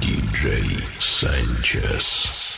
DJ Sanchez.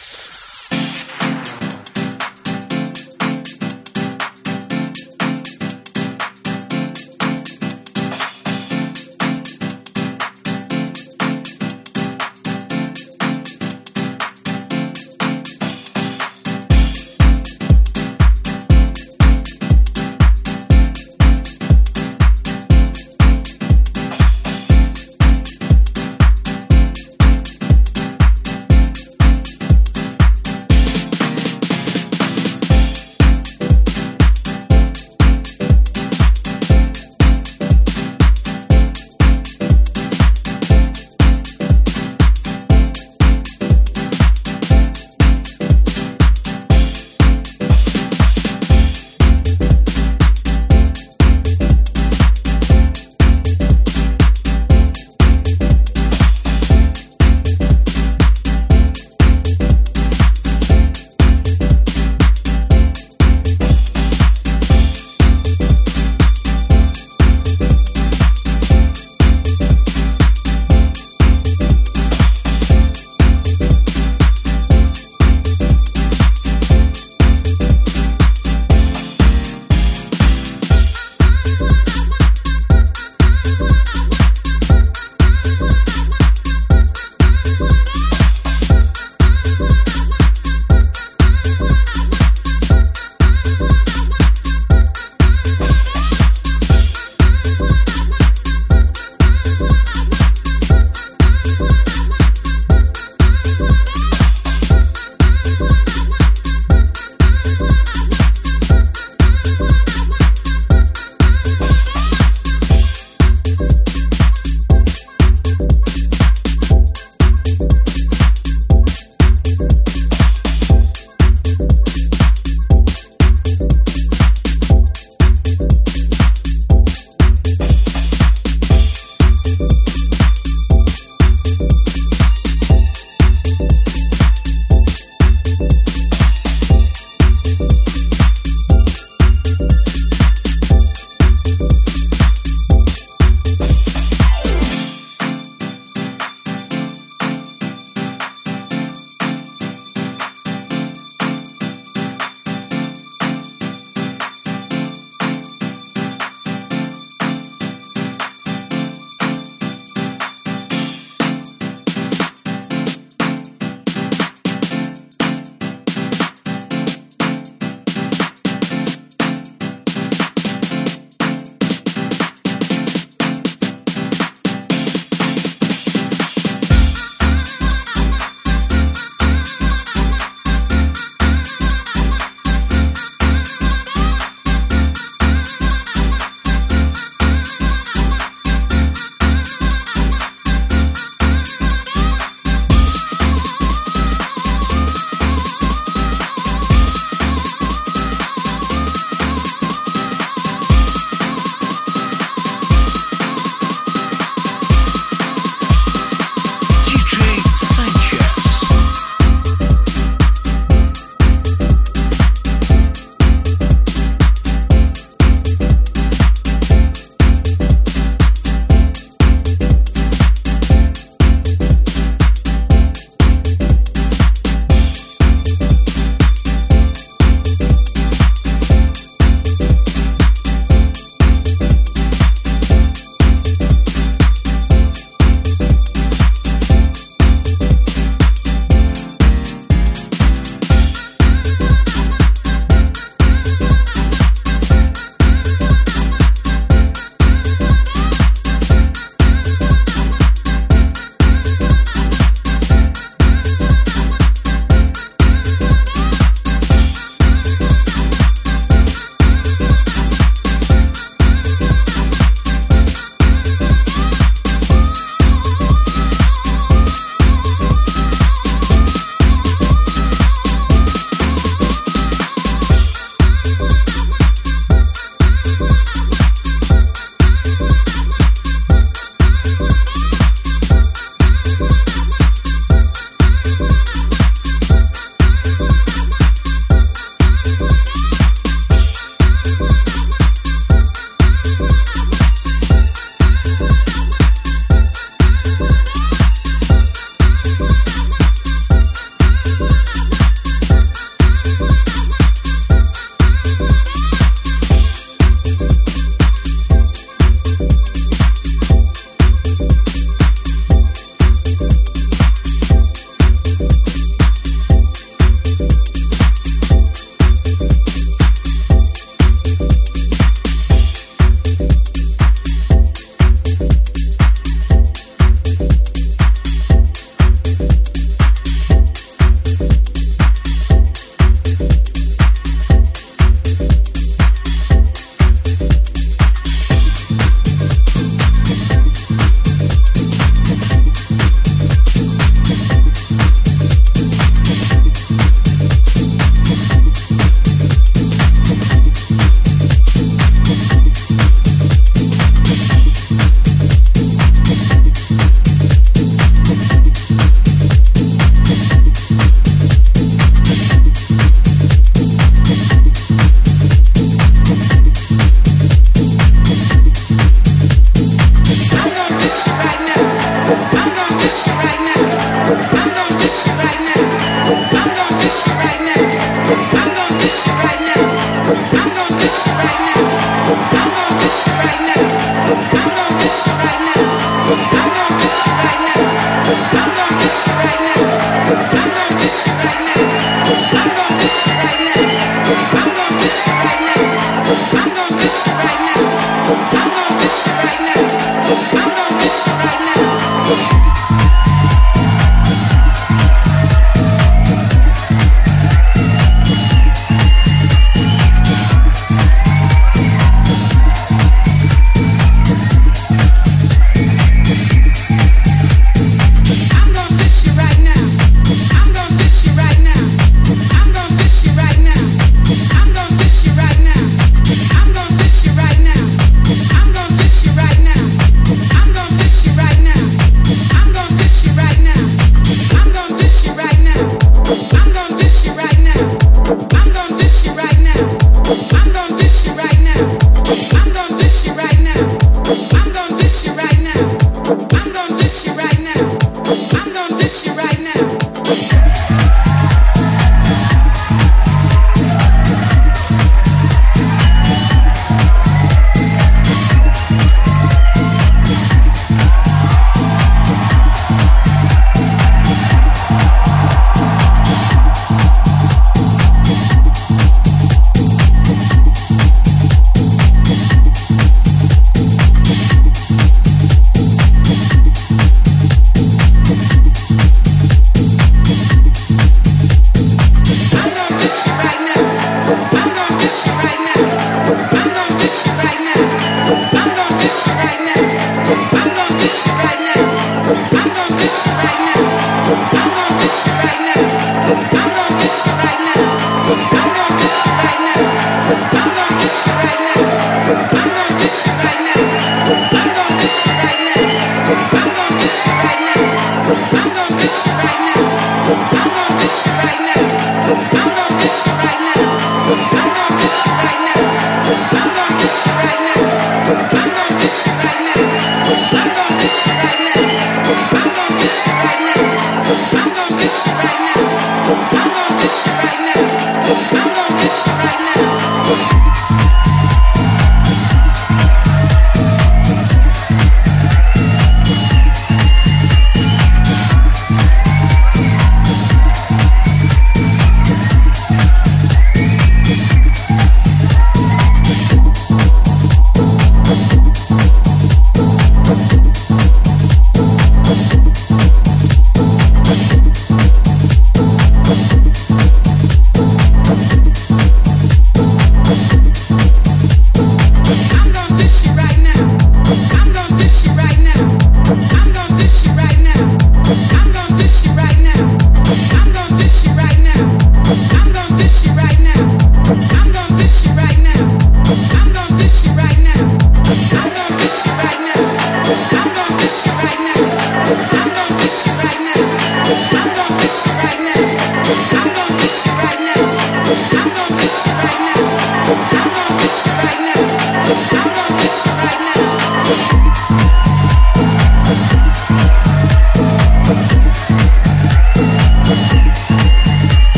this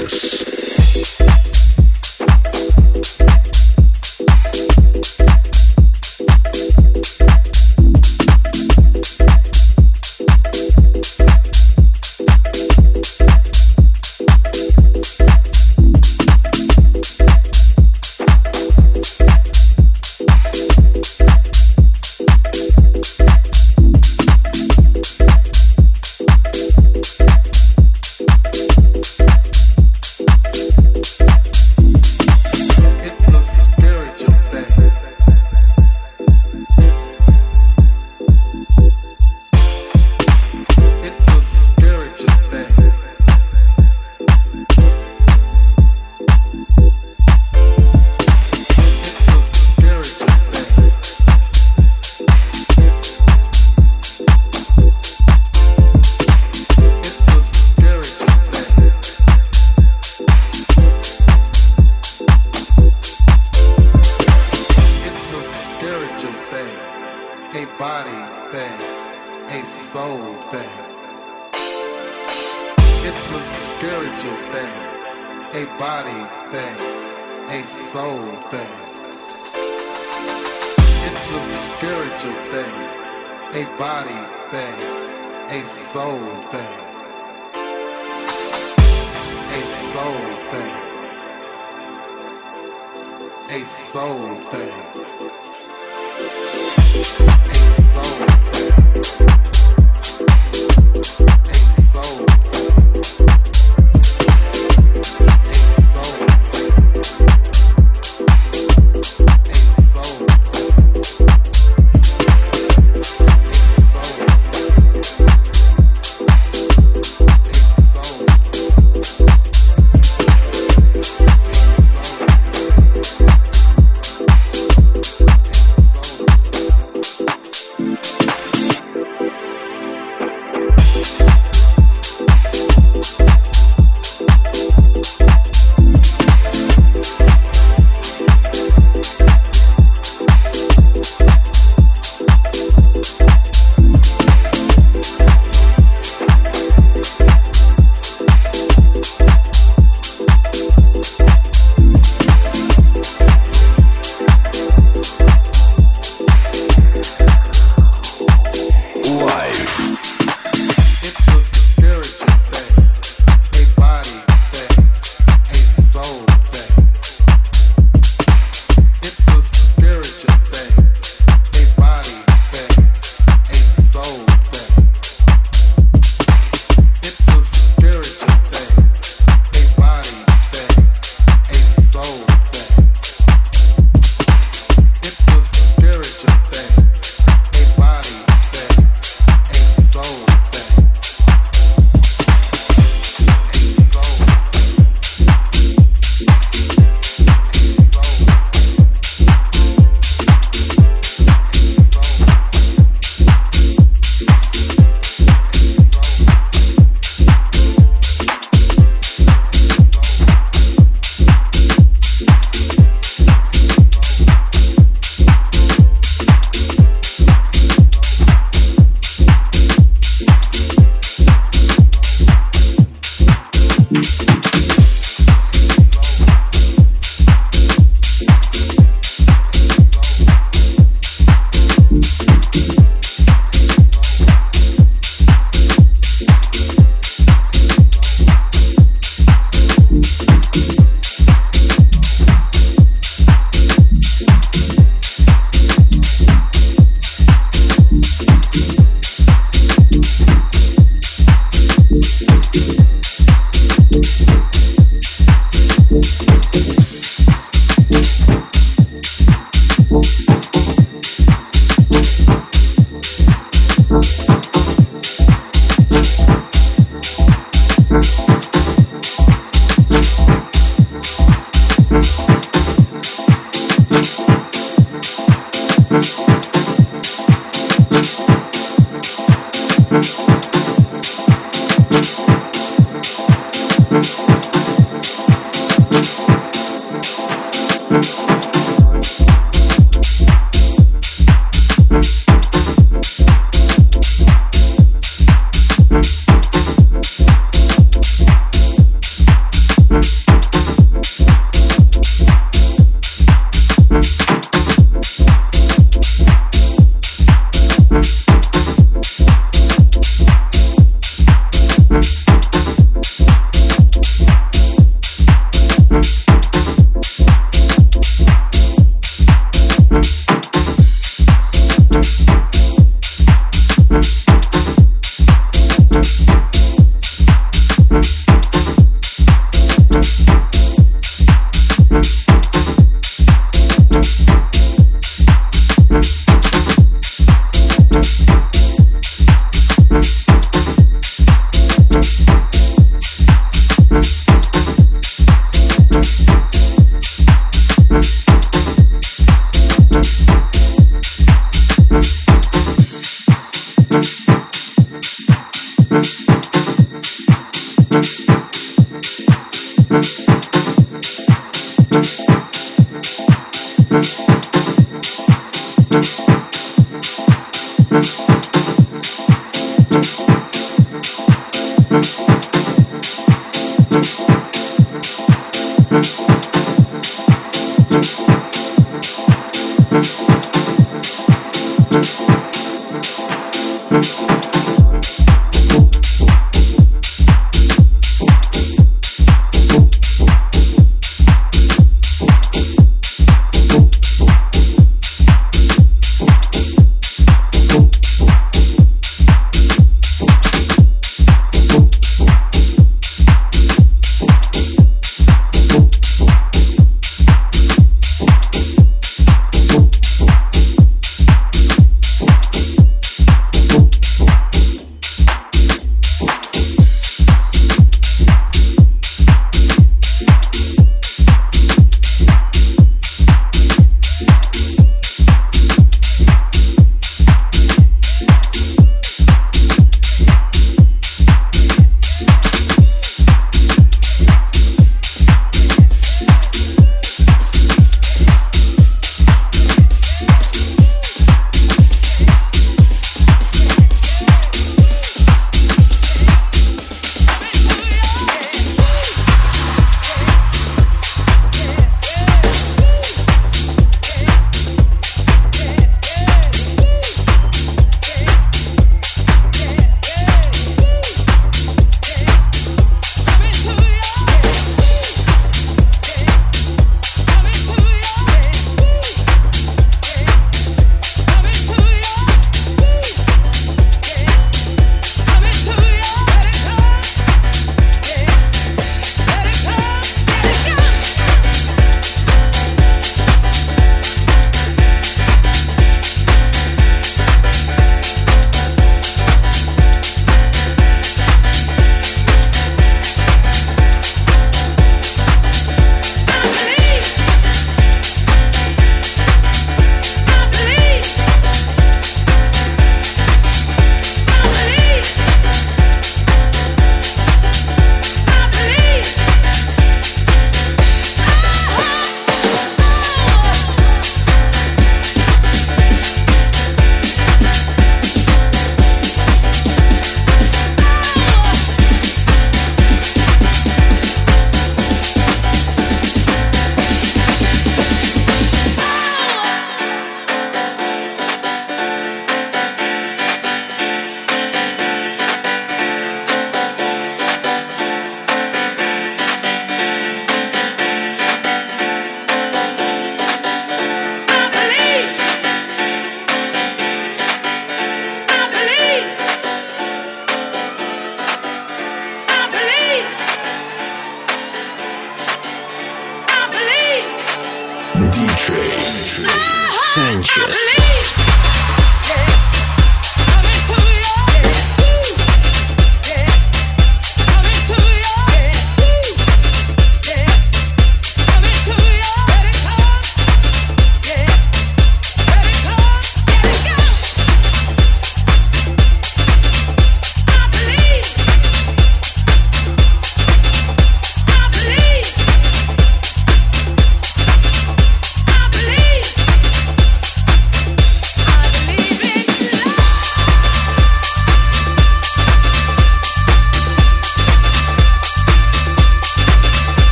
Practice.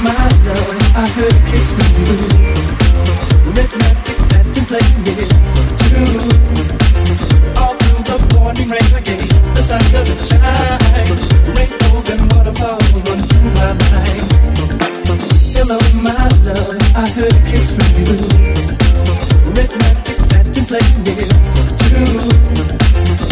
my love, I heard kiss you. Too. All through the morning rain the sun doesn't shine. Rainbows and waterfalls run through my mind. Hello, my love, I heard kiss from you. It too.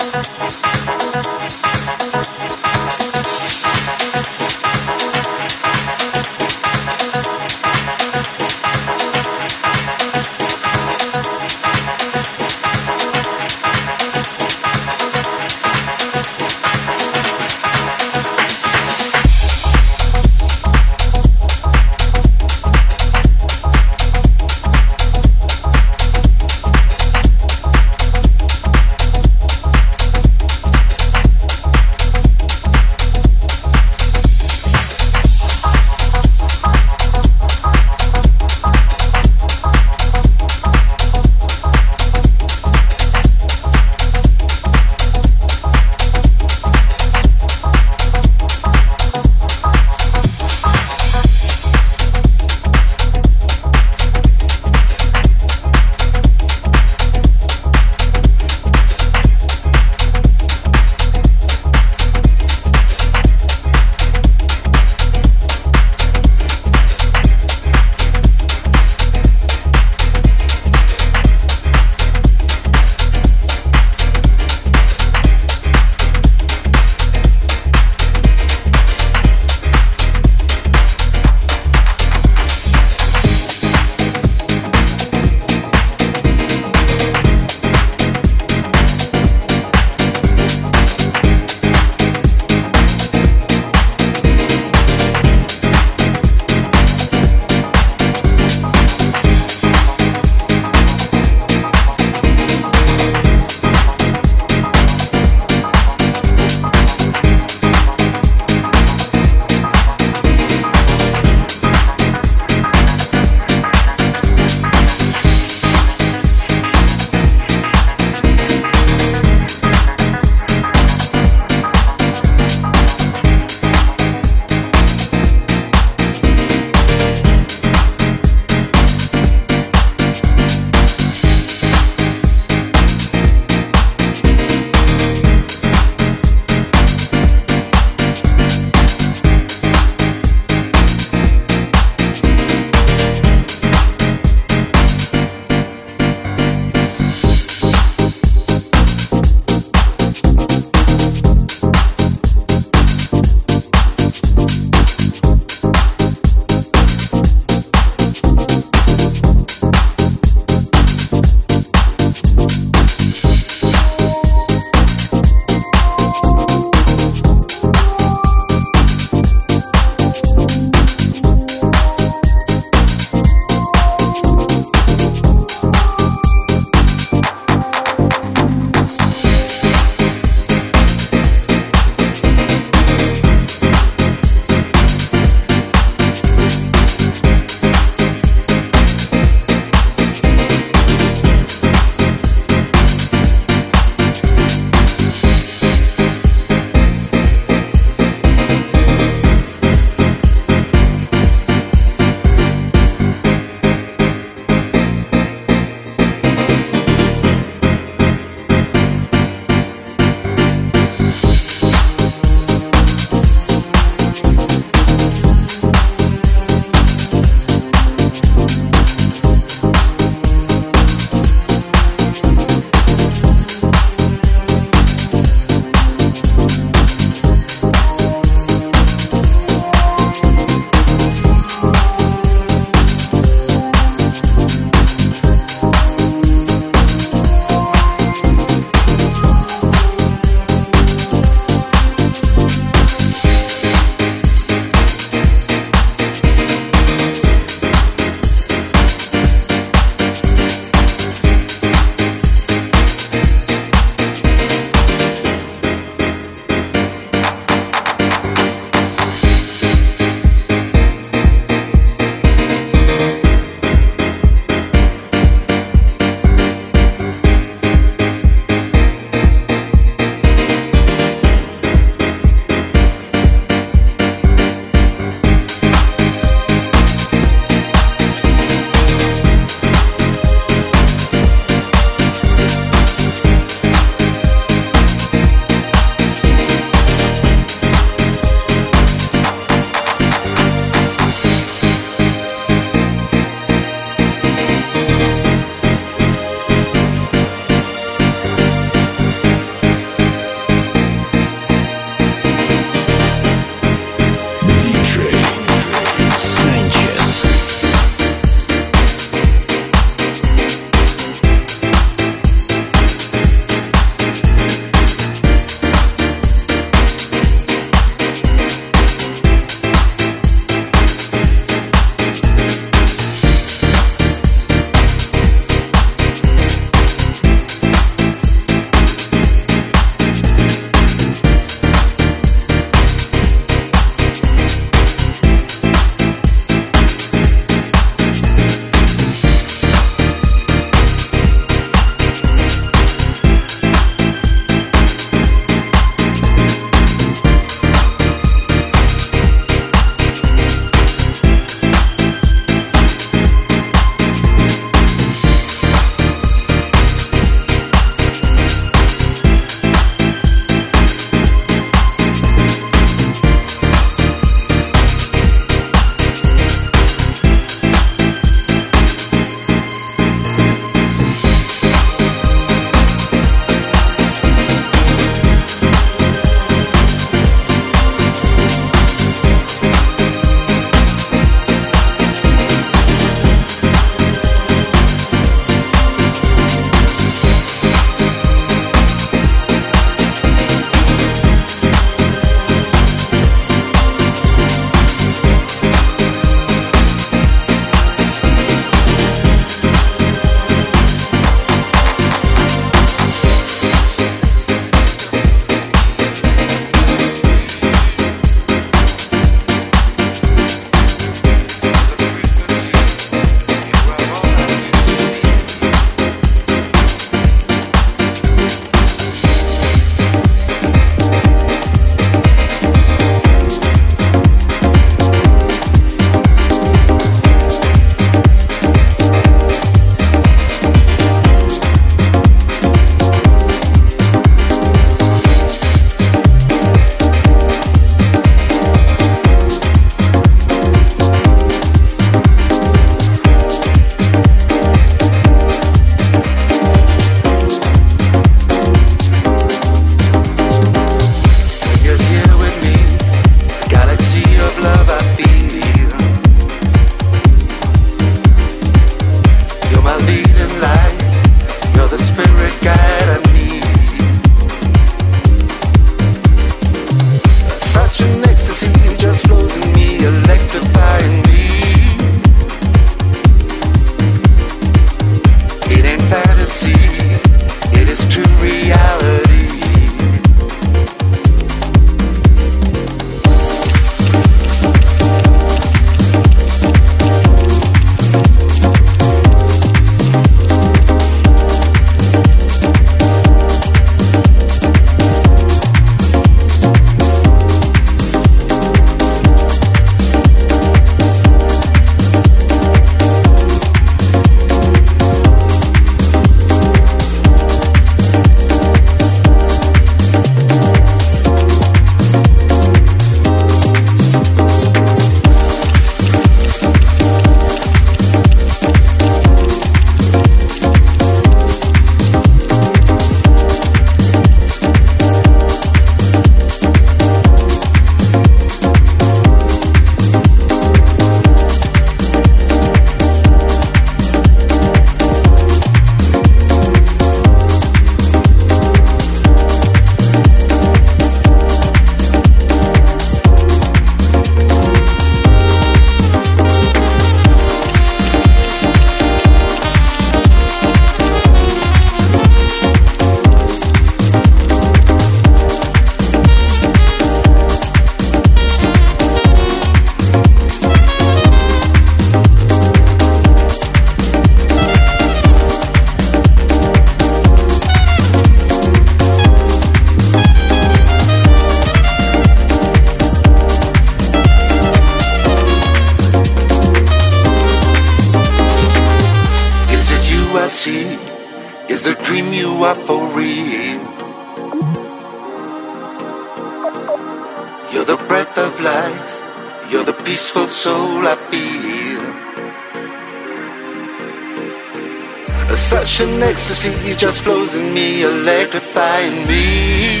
ecstasy just flows in me, electrifying me.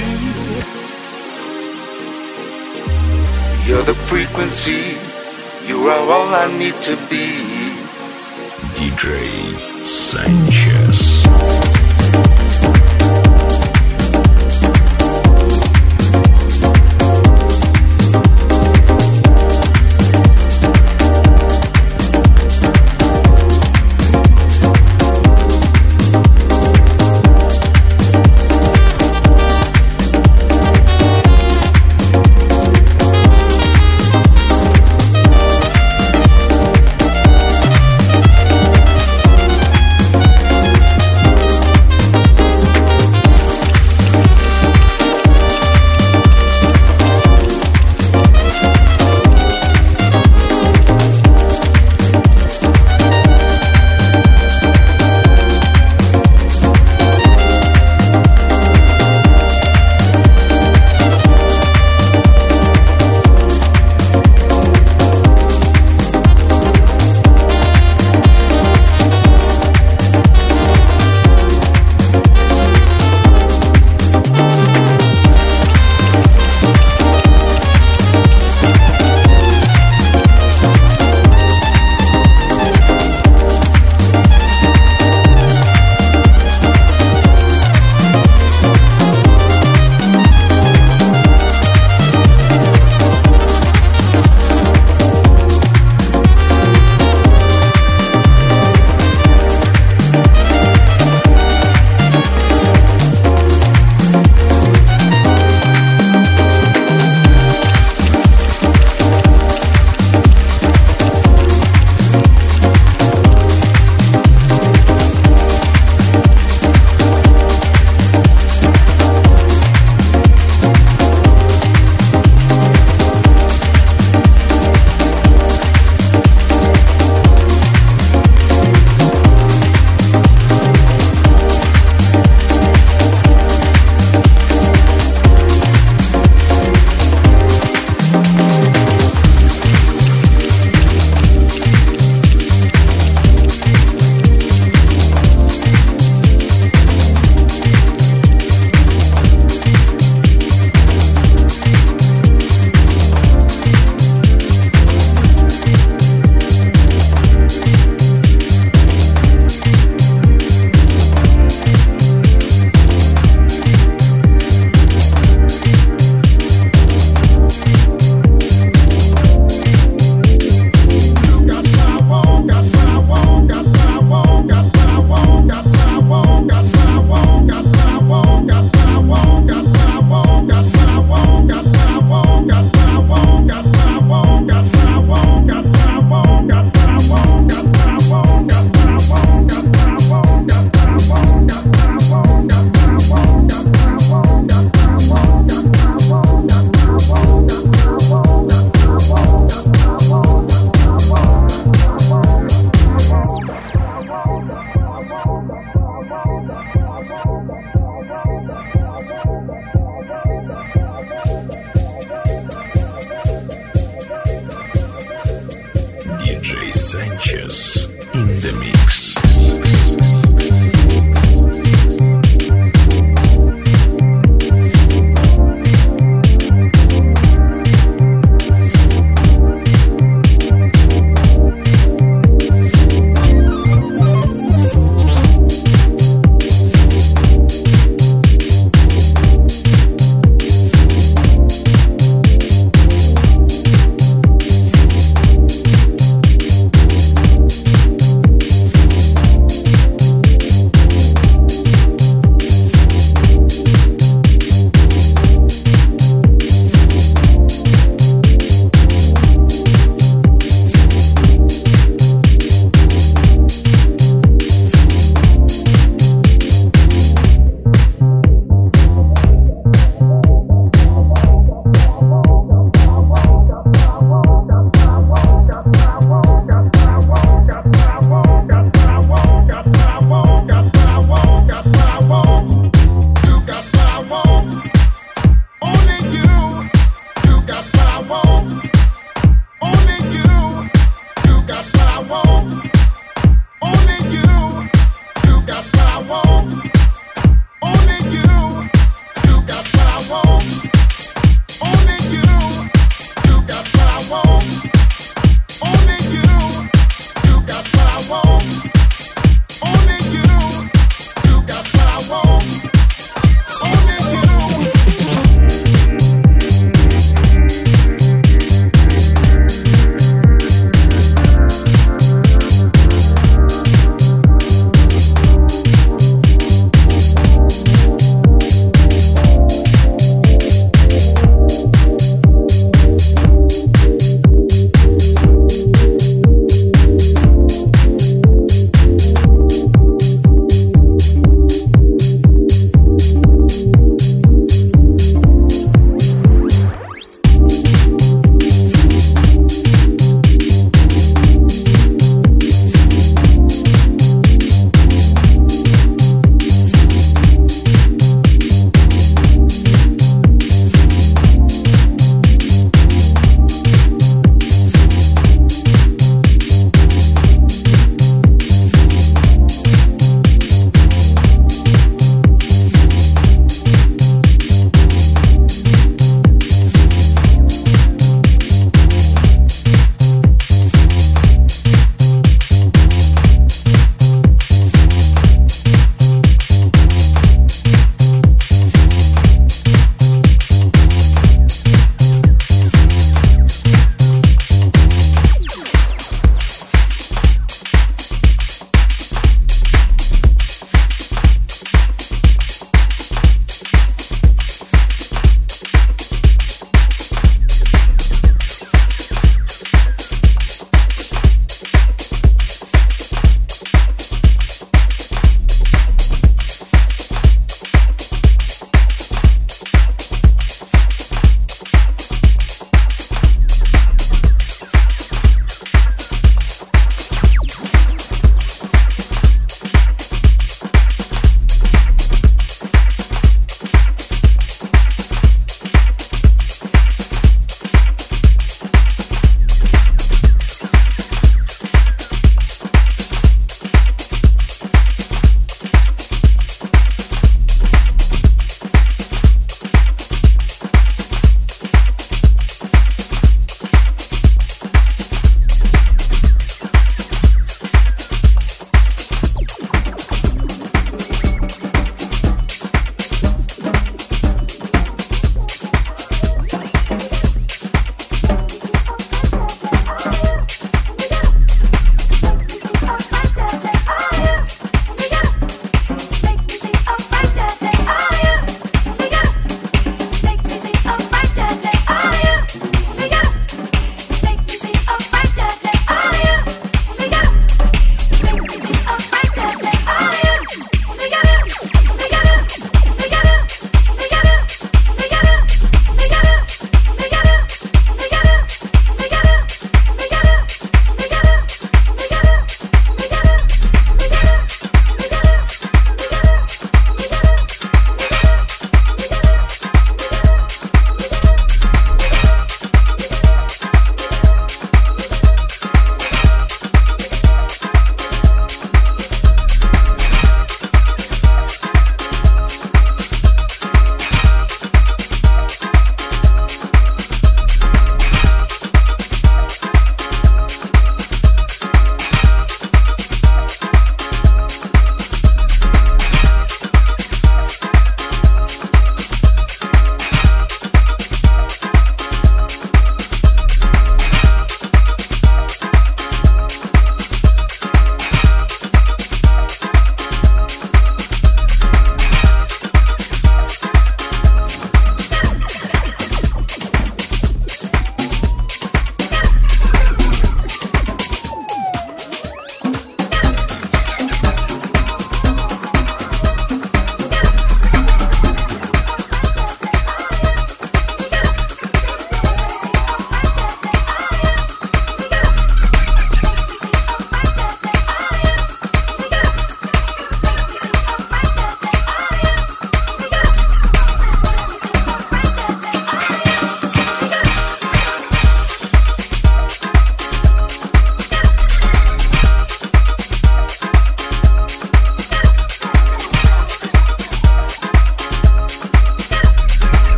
You're the frequency, you are all I need to be. DJ Sanchez.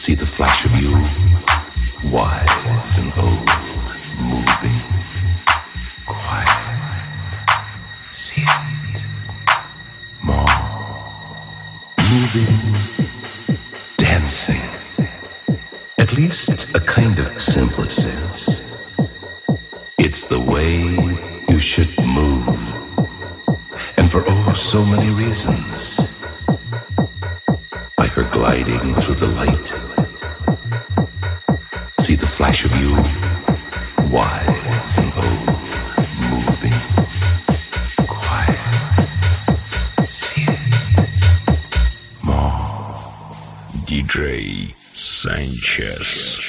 See the flash of you, wise and old, moving, quiet. See it, more, moving, dancing. At least a kind of simple sense. It's the way you should move. And for oh, so many reasons. By her gliding through the light. Flash of you, wise and old, moving, quiet. More. DJ Sanchez.